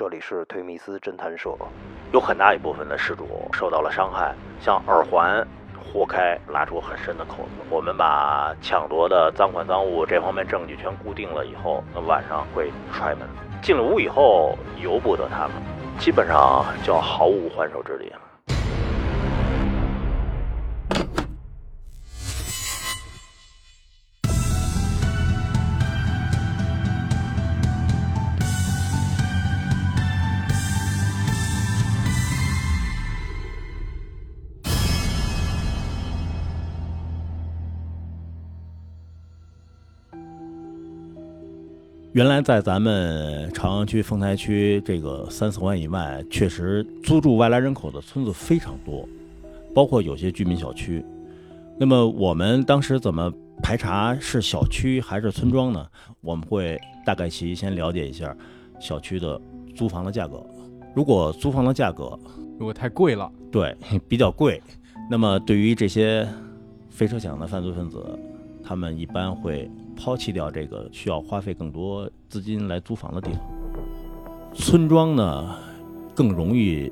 这里是推密斯侦探社。有很大一部分的失主受到了伤害，像耳环豁开，拉出很深的口子。我们把抢夺的赃款赃物这方面证据全固定了以后，那晚上会踹门。进了屋以后，由不得他们，基本上就毫无还手之力了。原来在咱们朝阳区、丰台区这个三四环以外，确实租住外来人口的村子非常多，包括有些居民小区。那么我们当时怎么排查是小区还是村庄呢？我们会大概其先了解一下小区的租房的价格。如果租房的价格如果太贵了，对比较贵，那么对于这些非车抢的犯罪分子，他们一般会。抛弃掉这个需要花费更多资金来租房的地方，村庄呢更容易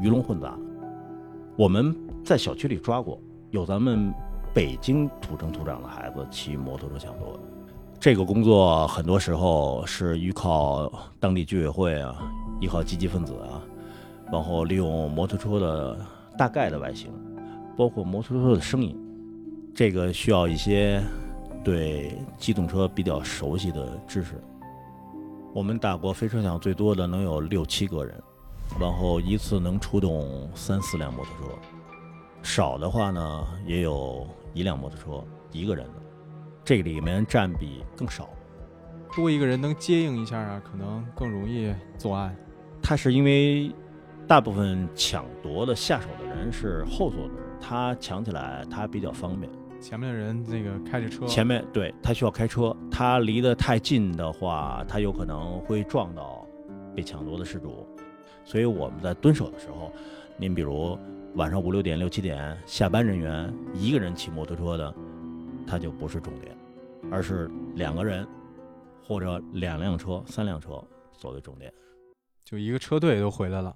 鱼龙混杂。我们在小区里抓过，有咱们北京土生土长的孩子骑摩托车抢夺。这个工作很多时候是依靠当地居委会啊，依靠积极分子啊，然后利用摩托车的大概的外形，包括摩托车的声音，这个需要一些。对机动车比较熟悉的知识，我们打过飞车抢最多的能有六七个人，然后一次能出动三四辆摩托车，少的话呢也有一辆摩托车一个人的，这里面占比更少，多一个人能接应一下啊，可能更容易作案。他是因为大部分抢夺的下手的人是后座的人，他抢起来他比较方便。前面的人那个开着车，前面对他需要开车，他离得太近的话，他有可能会撞到被抢夺的失主。所以我们在蹲守的时候，您比如晚上五六点、六七点下班人员一个人骑摩托车的，他就不是重点，而是两个人或者两辆车、三辆车作为重点。就一个车队都回来了，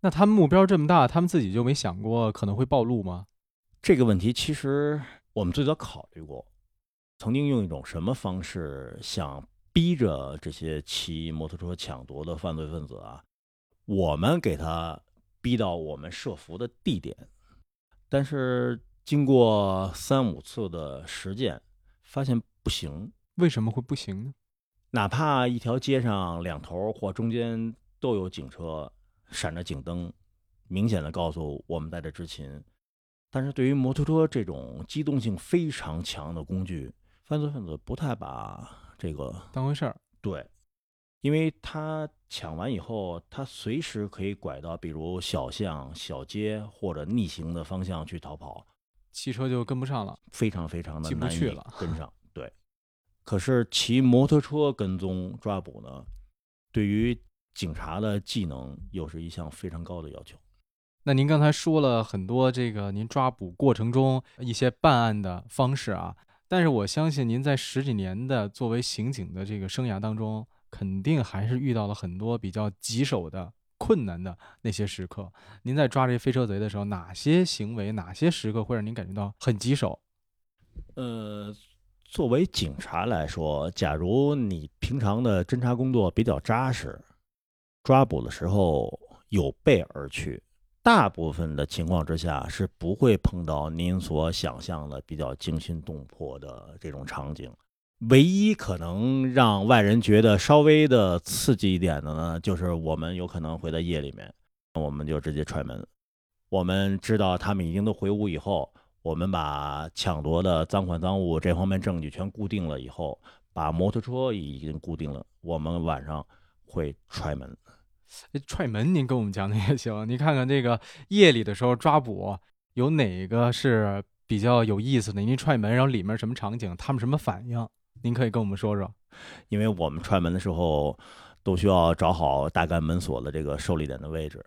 那他们目标这么大，他们自己就没想过可能会暴露吗？这个问题其实。我们最早考虑过，曾经用一种什么方式想逼着这些骑摩托车抢夺的犯罪分子啊，我们给他逼到我们设伏的地点，但是经过三五次的实践，发现不行。为什么会不行呢？哪怕一条街上两头或中间都有警车闪着警灯，明显的告诉我们在这执勤。但是对于摩托车这种机动性非常强的工具，犯罪分子不太把这个当回事儿。对，因为他抢完以后，他随时可以拐到比如小巷、小街或者逆行的方向去逃跑，汽车就跟不上了，非常非常的难以跟上。对，可是骑摩托车跟踪抓捕呢，对于警察的技能又是一项非常高的要求。那您刚才说了很多这个您抓捕过程中一些办案的方式啊，但是我相信您在十几年的作为刑警的这个生涯当中，肯定还是遇到了很多比较棘手的困难的那些时刻。您在抓这飞车贼的时候，哪些行为、哪些时刻会让您感觉到很棘手？呃，作为警察来说，假如你平常的侦查工作比较扎实，抓捕的时候有备而去。大部分的情况之下是不会碰到您所想象的比较惊心动魄的这种场景。唯一可能让外人觉得稍微的刺激一点的呢，就是我们有可能会在夜里面，我们就直接踹门。我们知道他们已经都回屋以后，我们把抢夺的赃款赃物这方面证据全固定了以后，把摩托车已经固定了，我们晚上会踹门。踹门，您跟我们讲讲也行。您看看这个夜里的时候抓捕，有哪个是比较有意思的？您踹门，然后里面什么场景，他们什么反应？您可以跟我们说说。因为我们踹门的时候都需要找好大概门锁的这个受力点的位置，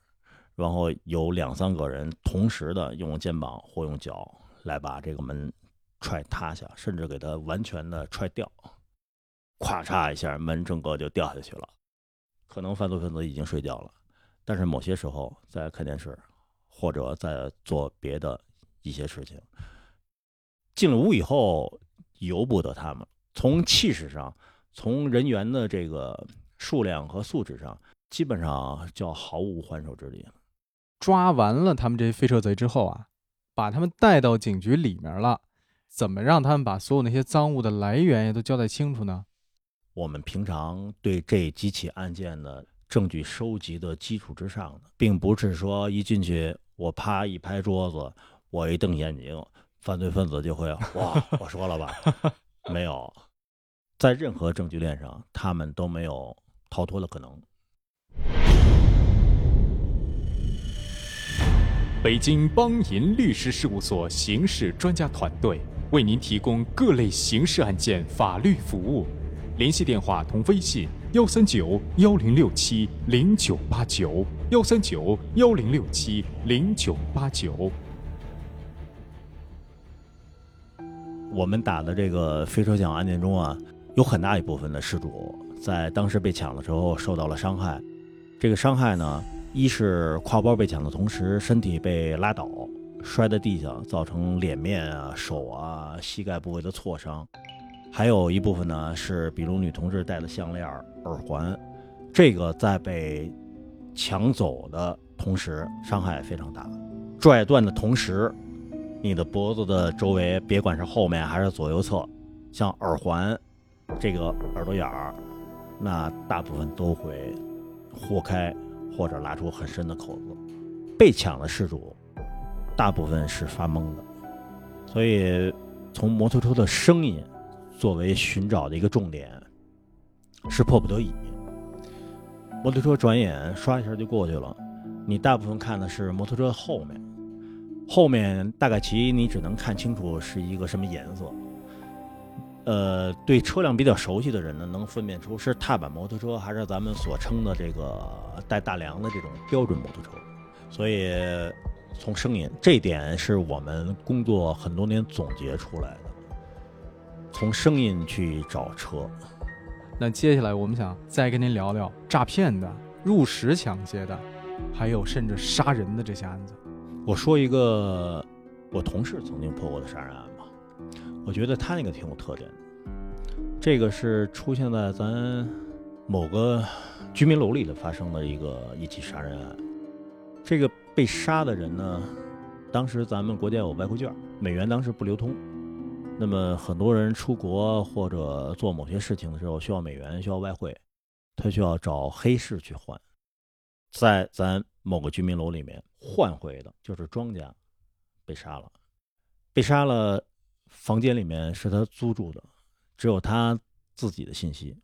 然后有两三个人同时的用肩膀或用脚来把这个门踹塌下，甚至给它完全的踹掉，咵嚓一下，门整个就掉下去了。可能犯罪分子已经睡觉了，但是某些时候在看电视，或者在做别的一些事情。进了屋以后，由不得他们。从气势上，从人员的这个数量和素质上，基本上就毫无还手之力。抓完了他们这些飞车贼之后啊，把他们带到警局里面了，怎么让他们把所有那些赃物的来源也都交代清楚呢？我们平常对这几起案件的证据收集的基础之上的，并不是说一进去我啪一拍桌子，我一瞪眼睛，犯罪分子就会哇，我说了吧，没有，在任何证据链上，他们都没有逃脱的可能。北京邦银律师事务所刑事专家团队为您提供各类刑事案件法律服务，联系电话同微信：幺三九幺零六七零九八九，幺三九幺零六七零九八九。我们打的这个飞车抢案件中啊，有很大一部分的失主在当时被抢的时候受到了伤害，这个伤害呢。一是挎包被抢的同时，身体被拉倒，摔在地上，造成脸面啊、手啊、膝盖部位的挫伤；还有一部分呢是，比如女同志戴的项链、耳环，这个在被抢走的同时伤害非常大。拽断的同时，你的脖子的周围，别管是后面还是左右侧，像耳环这个耳朵眼儿，那大部分都会豁开。或者拉出很深的口子，被抢的失主大部分是发懵的，所以从摩托车的声音作为寻找的一个重点是迫不得已。摩托车转眼刷一下就过去了，你大部分看的是摩托车后面，后面大概其你只能看清楚是一个什么颜色。呃，对车辆比较熟悉的人呢，能分辨出是踏板摩托车还是咱们所称的这个带大梁的这种标准摩托车。所以，从声音这点是我们工作很多年总结出来的，从声音去找车。那接下来我们想再跟您聊聊诈骗的、入室抢劫的，还有甚至杀人的这些案子。我说一个我同事曾经破过的杀人案吧。我觉得他那个挺有特点的，这个是出现在咱某个居民楼里的发生的一个一起杀人案。这个被杀的人呢，当时咱们国家有外汇券，美元当时不流通，那么很多人出国或者做某些事情的时候需要美元，需要外汇，他需要找黑市去换，在咱某个居民楼里面换回的就是庄家被杀了，被杀了。房间里面是他租住的，只有他自己的信息，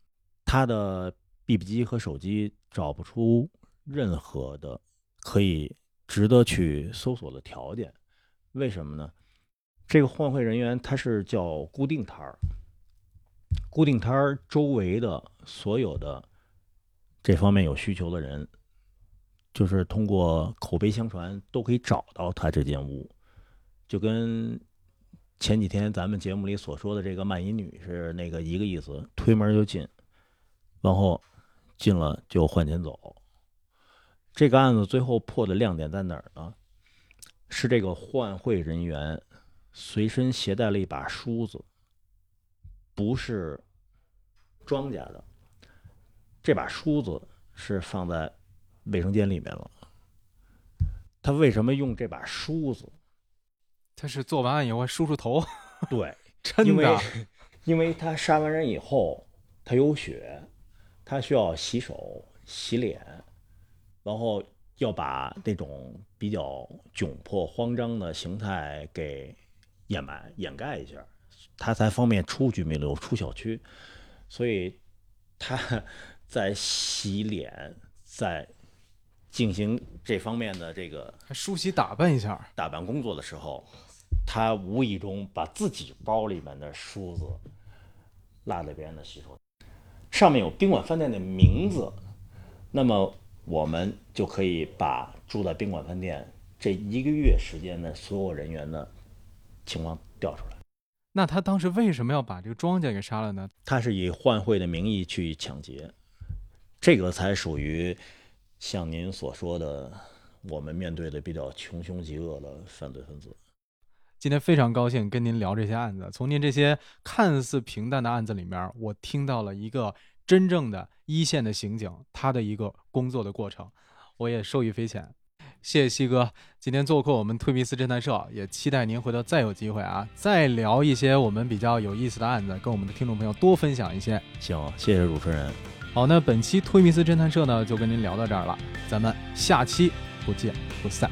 他的 BB 机和手机找不出任何的可以值得去搜索的条件。为什么呢？这个换汇人员他是叫固定摊儿，固定摊儿周围的所有的这方面有需求的人，就是通过口碑相传都可以找到他这间屋，就跟。前几天咱们节目里所说的这个卖淫女是那个一个意思，推门就进，然后进了就换钱走。这个案子最后破的亮点在哪儿呢？是这个换汇人员随身携带了一把梳子，不是庄家的，这把梳子是放在卫生间里面了。他为什么用这把梳子？他是做完案以后梳梳头，对，真的，因为他杀完人以后，他有血，他需要洗手、洗脸，然后要把那种比较窘迫、慌张的形态给掩埋、掩盖一下，他才方便出居民楼、出小区，所以他在洗脸，在。进行这方面的这个梳洗打扮一下打扮工作的时候，他无意中把自己包里面的梳子落在别人的洗手，上面有宾馆饭店的名字，那么我们就可以把住在宾馆饭店这一个月时间的所有人员的情况调出来。那他当时为什么要把这个庄家给杀了呢？他是以换汇的名义去抢劫。这个才属于像您所说的，我们面对的比较穷凶极恶的犯罪分子。今天非常高兴跟您聊这些案子，从您这些看似平淡的案子里面，我听到了一个真正的一线的刑警他的一个工作的过程，我也受益匪浅。谢谢西哥今天做客我们推迷斯侦探社，也期待您回头再有机会啊，再聊一些我们比较有意思的案子，跟我们的听众朋友多分享一些。行，谢谢主持人。好，那本期推迷斯侦探社呢就跟您聊到这儿了，咱们下期不见不散。